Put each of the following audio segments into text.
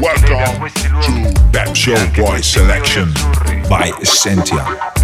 Welcome to Pep Show Boy Selection by Essentia.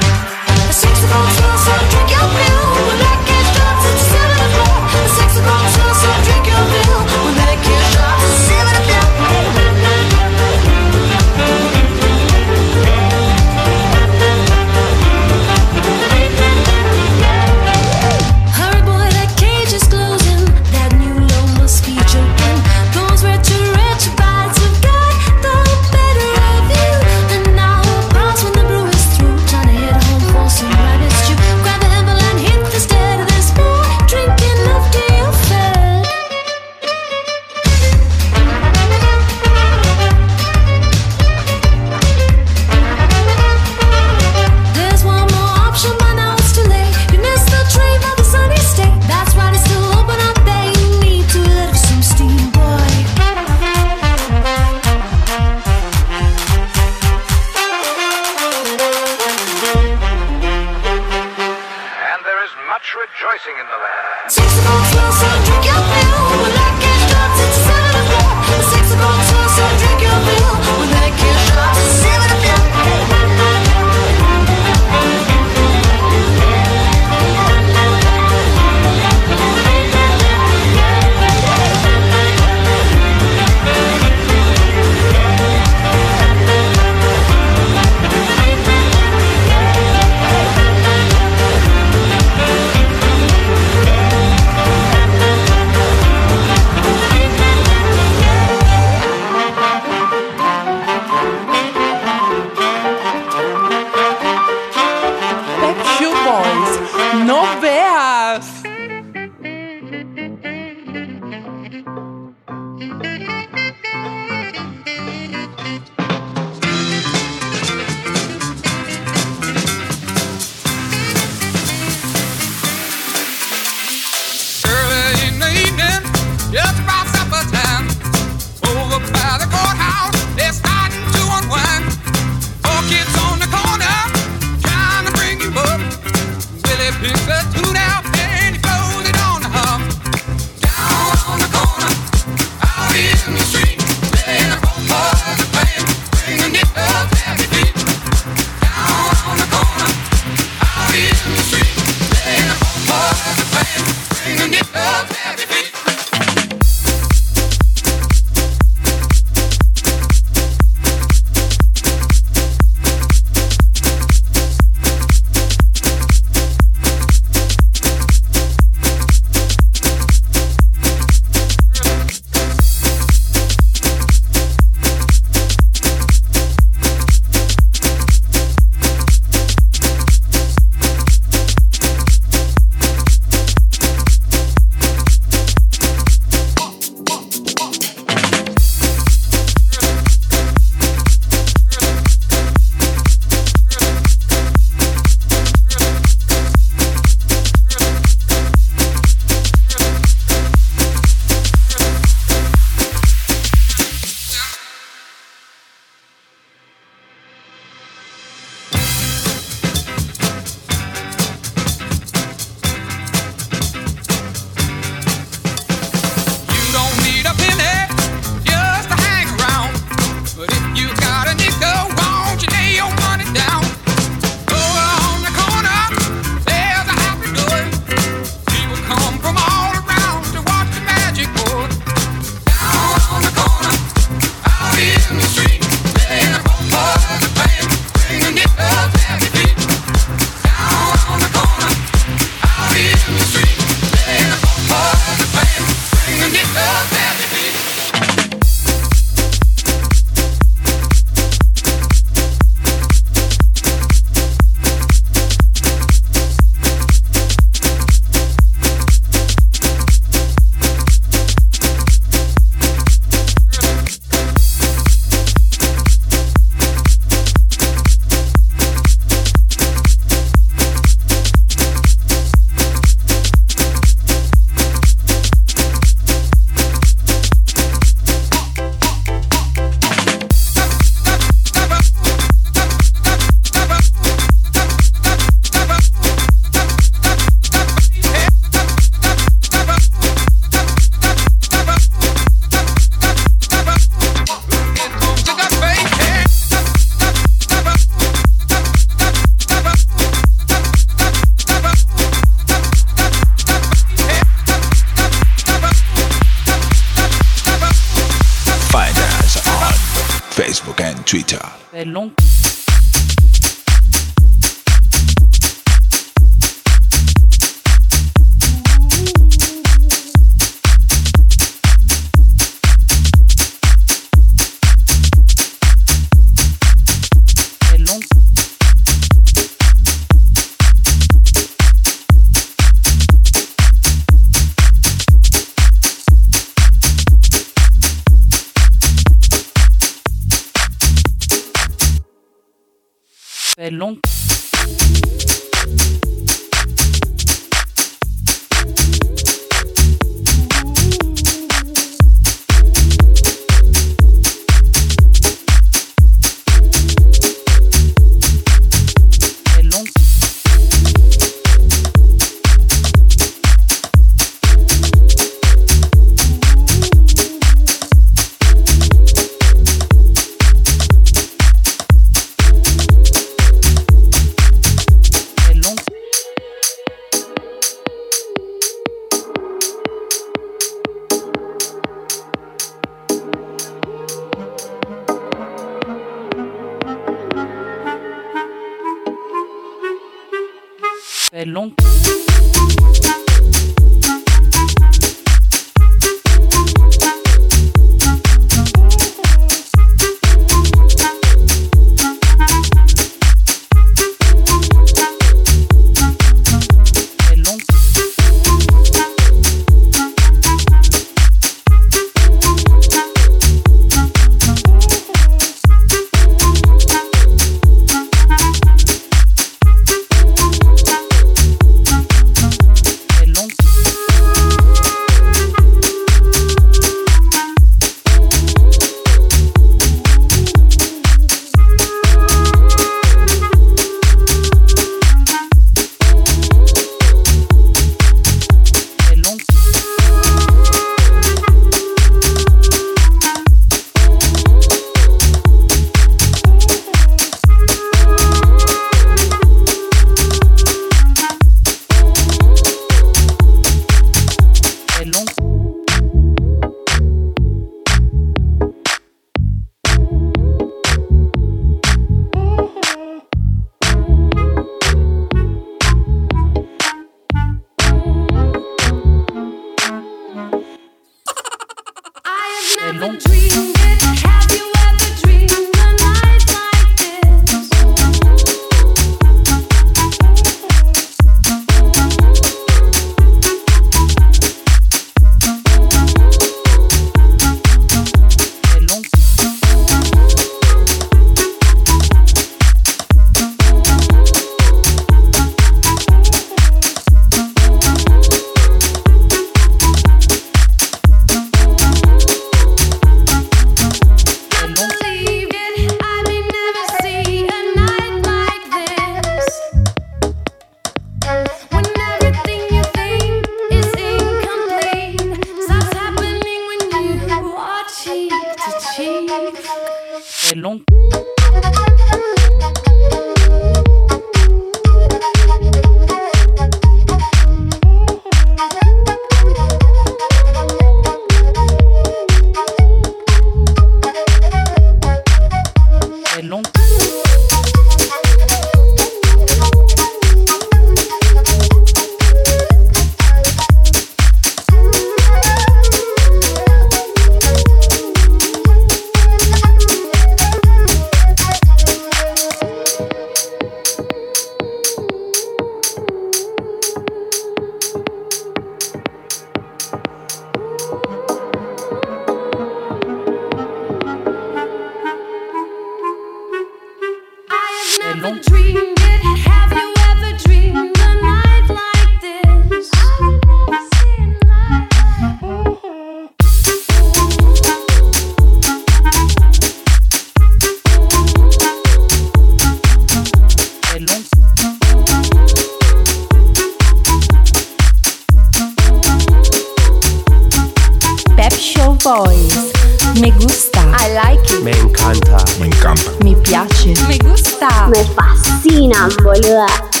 Like it. Me encanta. Me encanta. Me piace. Me gusta. Me fascina, boluda.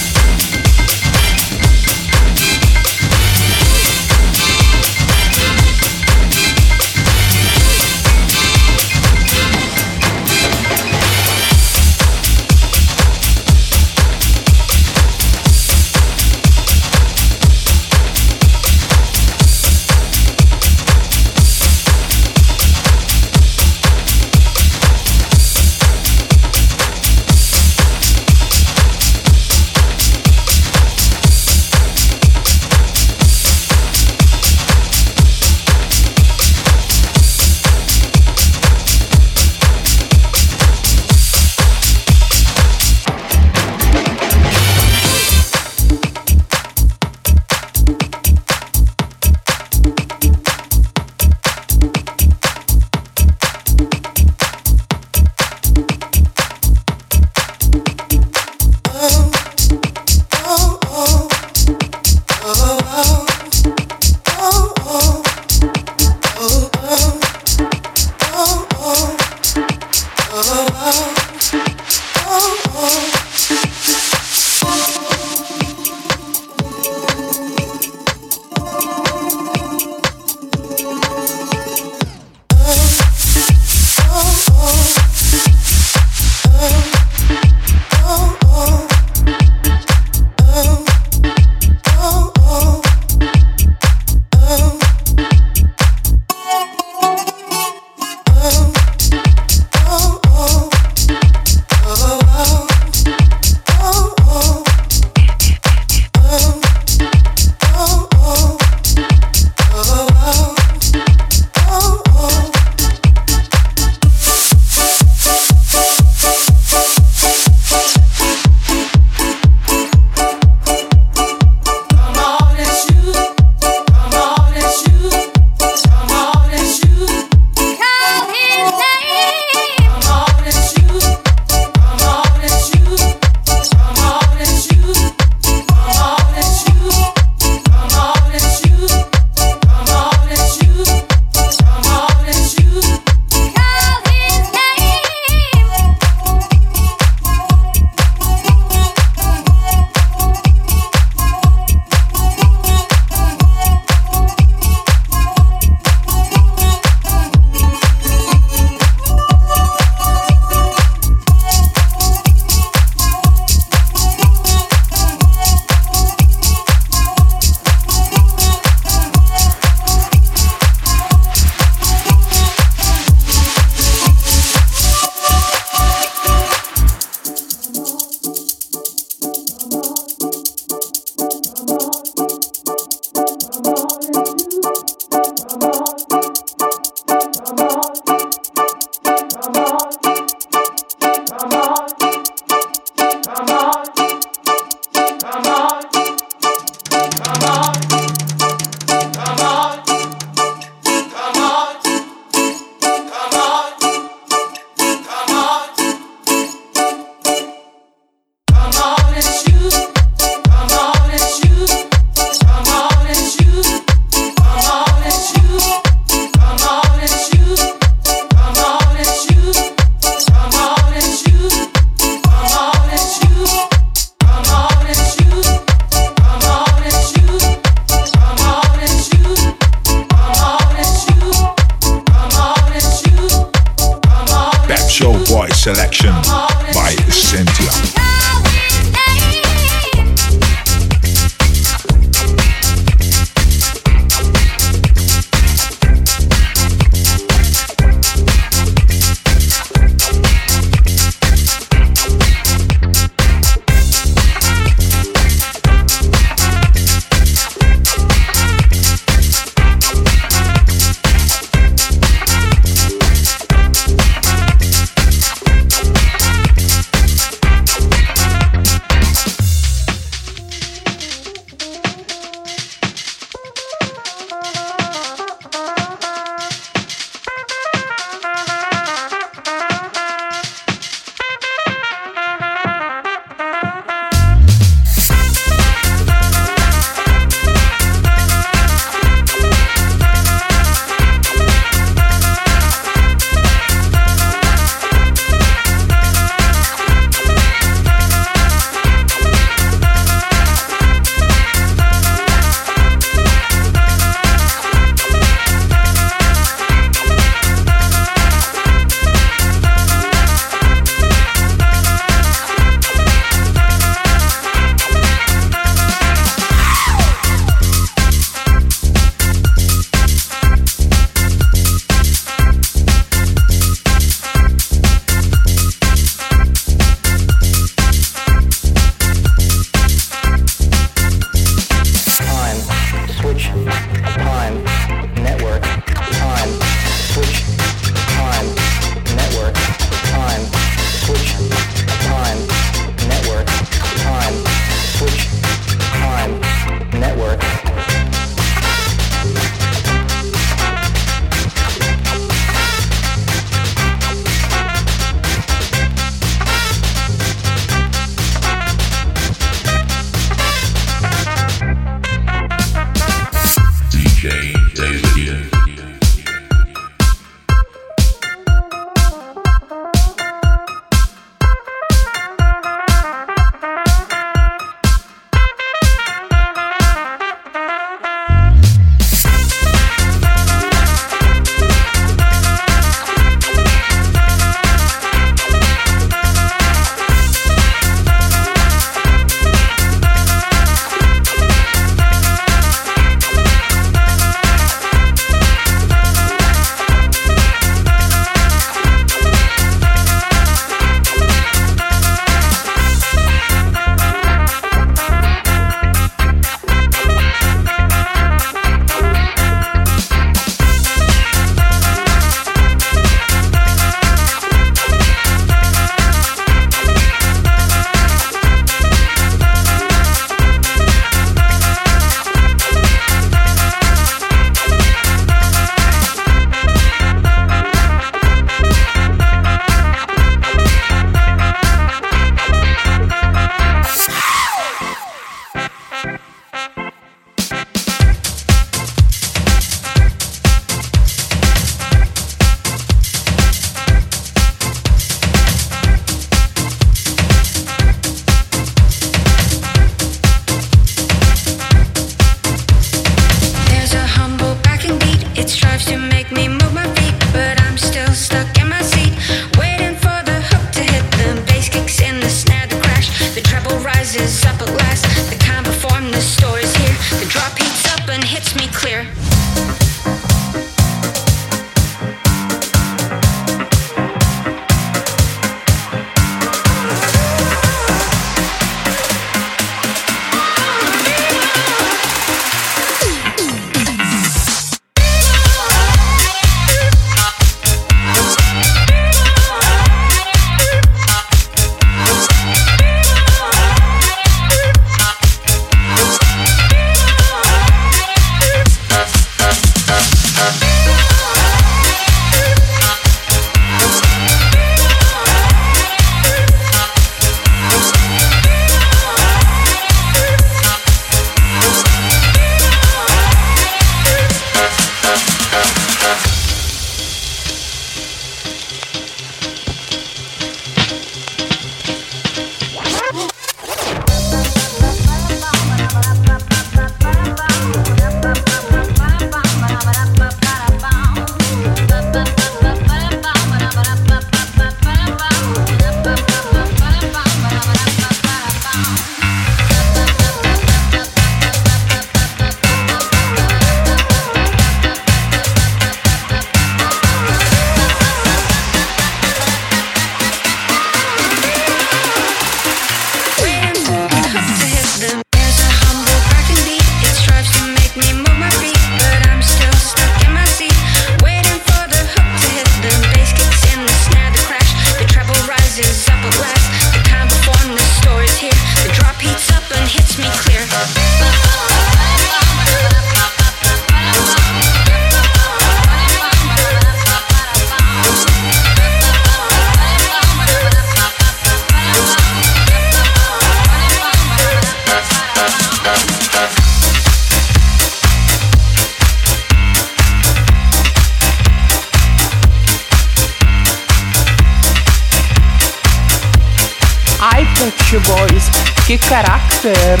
Точи бойс и характер.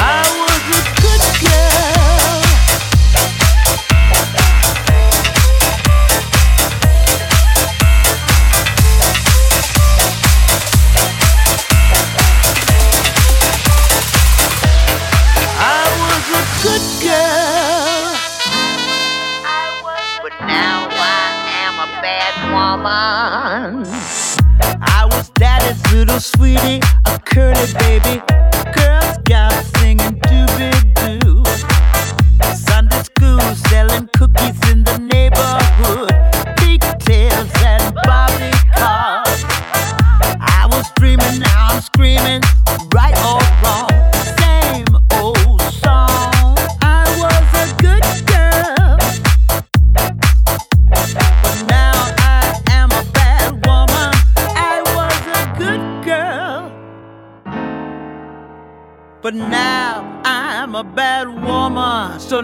А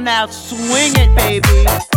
now swing it, baby.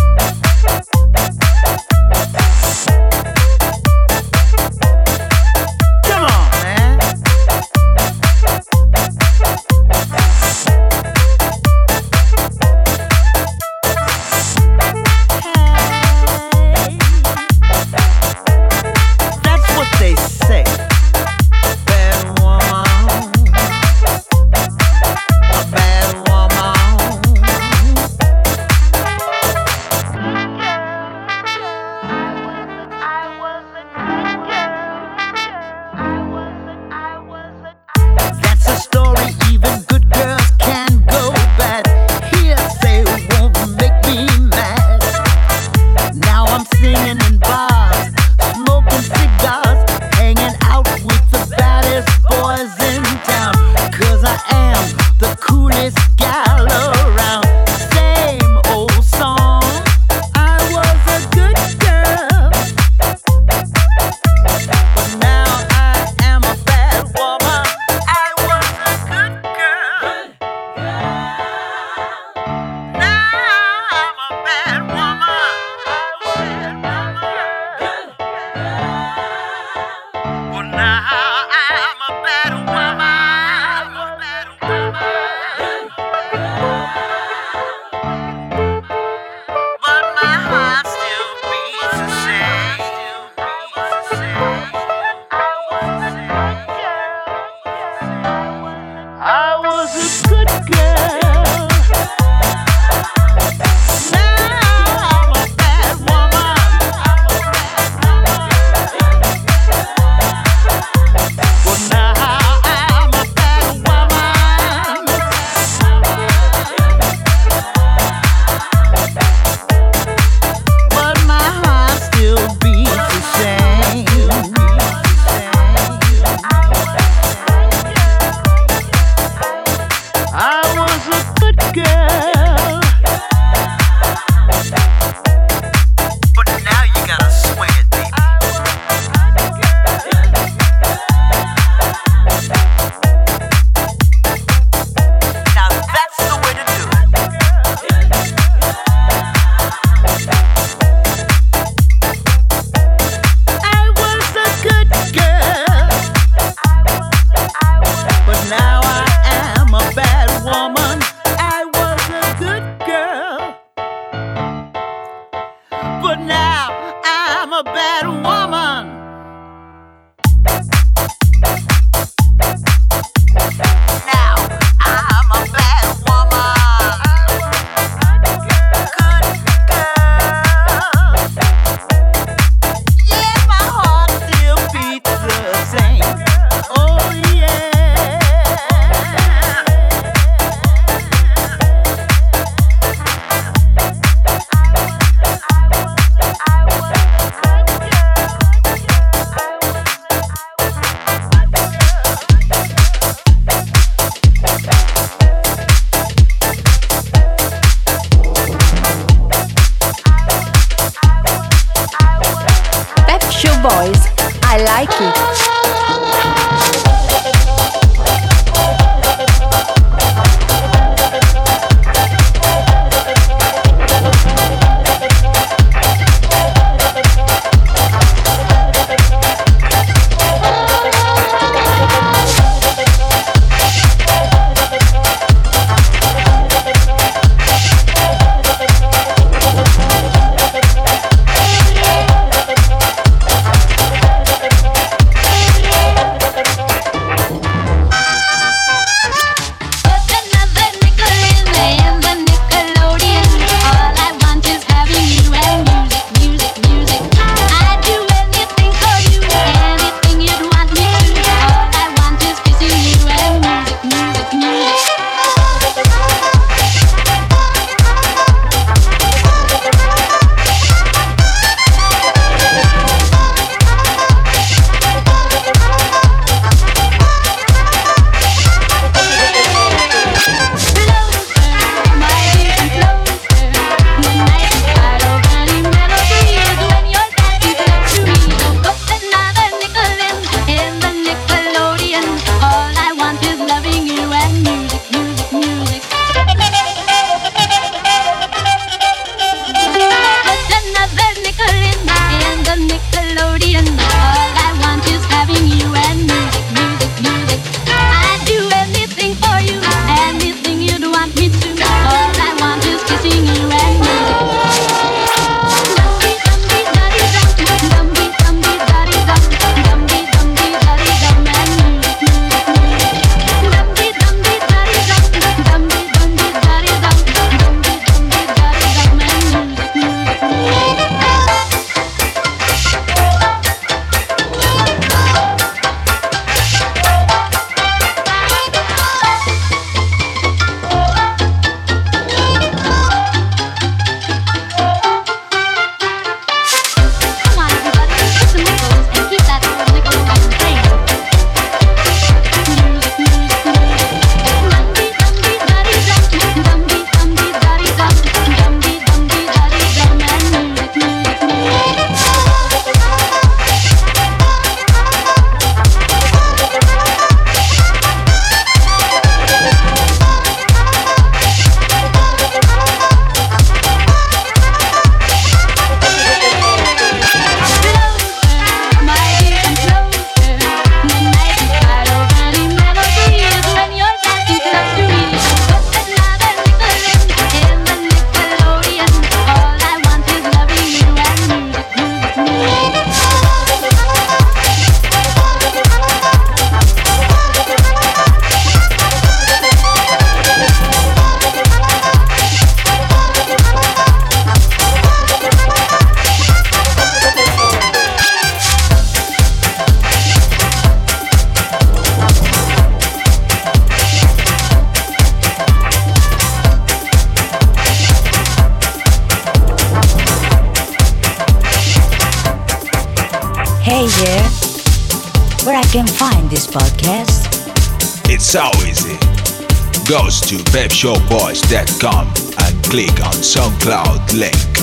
Goes to pepshowboys.com and click on SoundCloud link.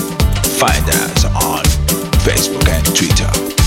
Find us on Facebook and Twitter.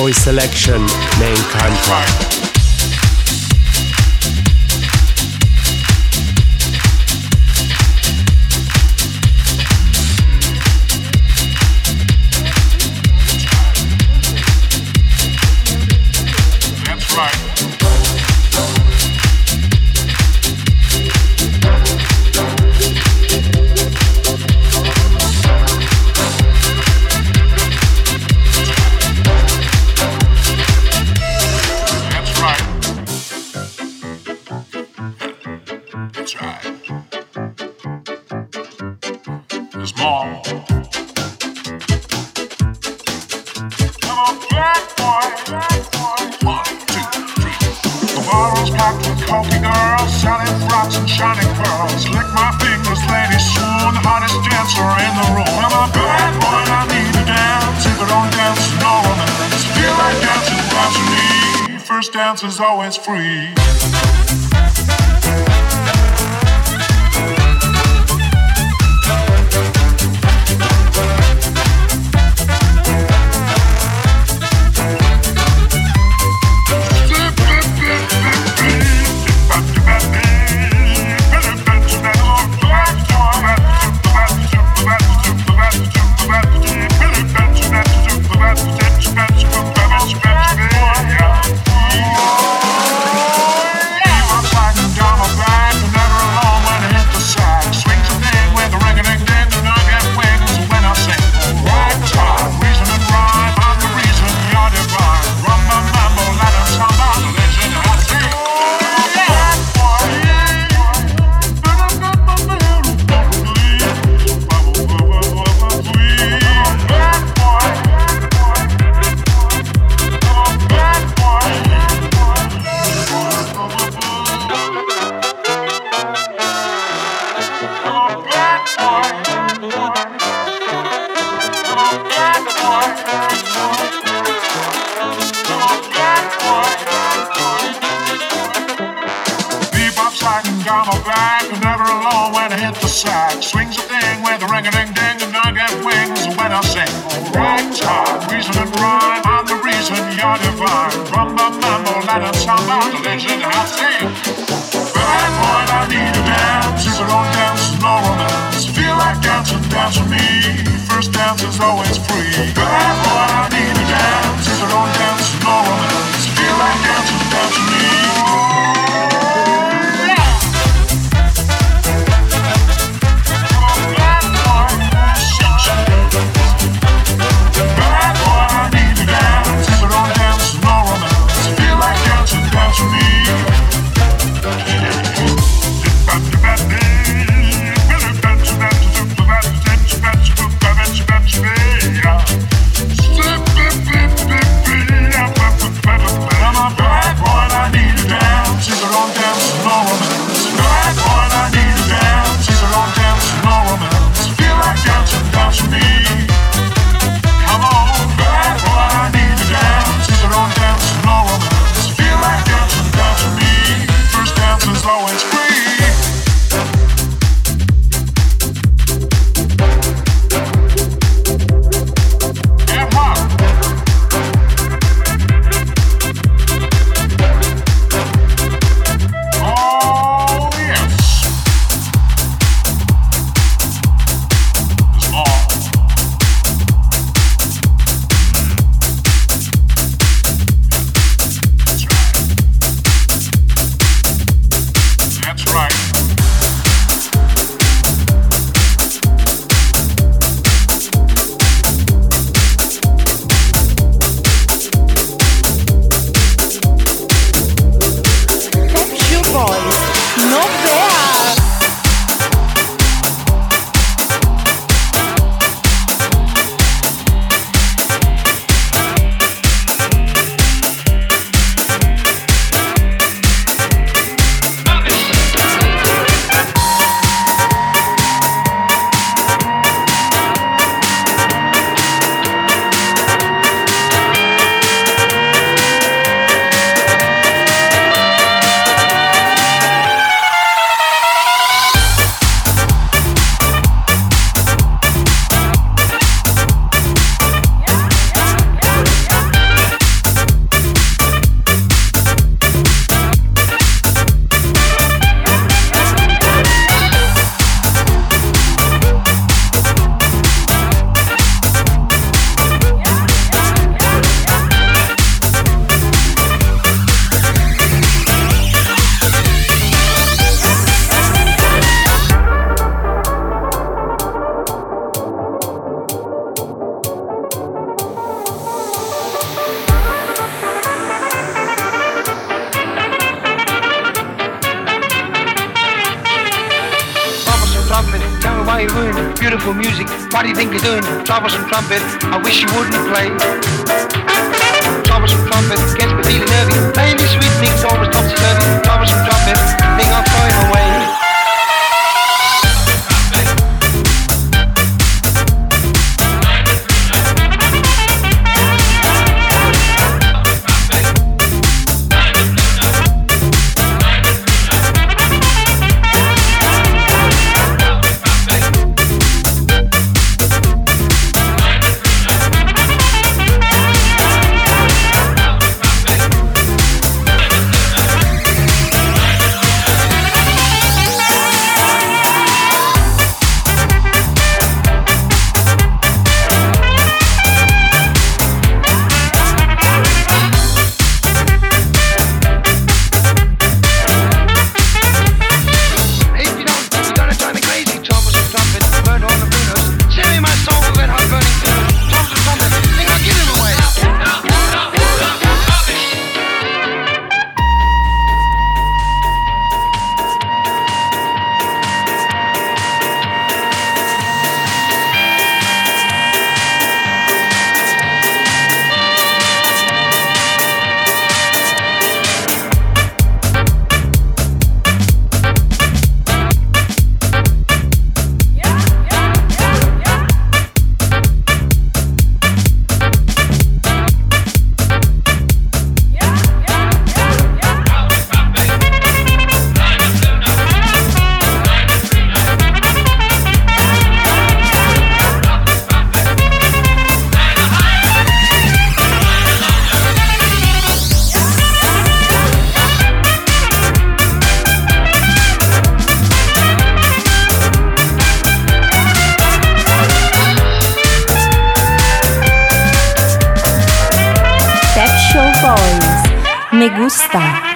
Boys Selection main encanta. Is always free. Trumpet. Tell me why you ruin beautiful music. What do you think you're doing? Troublesome trumpet. I wish you wouldn't play. Troublesome trumpet gets me feeling nervy. Playing these sweet things always topsy turvy. Troublesome trumpet, think I'm Me gusta.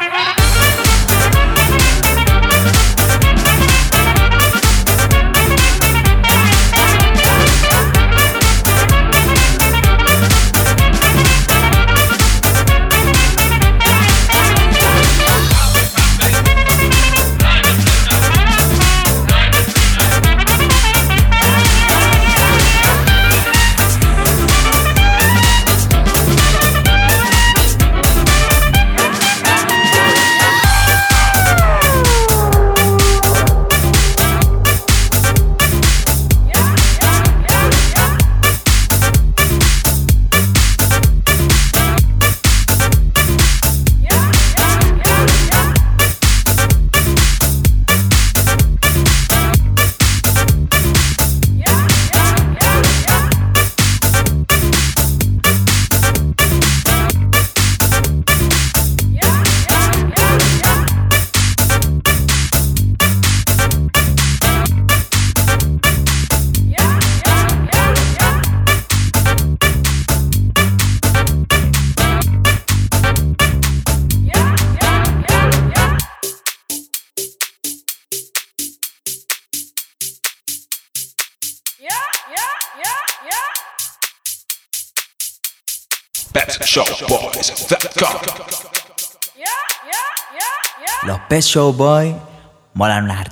showboy, một làm là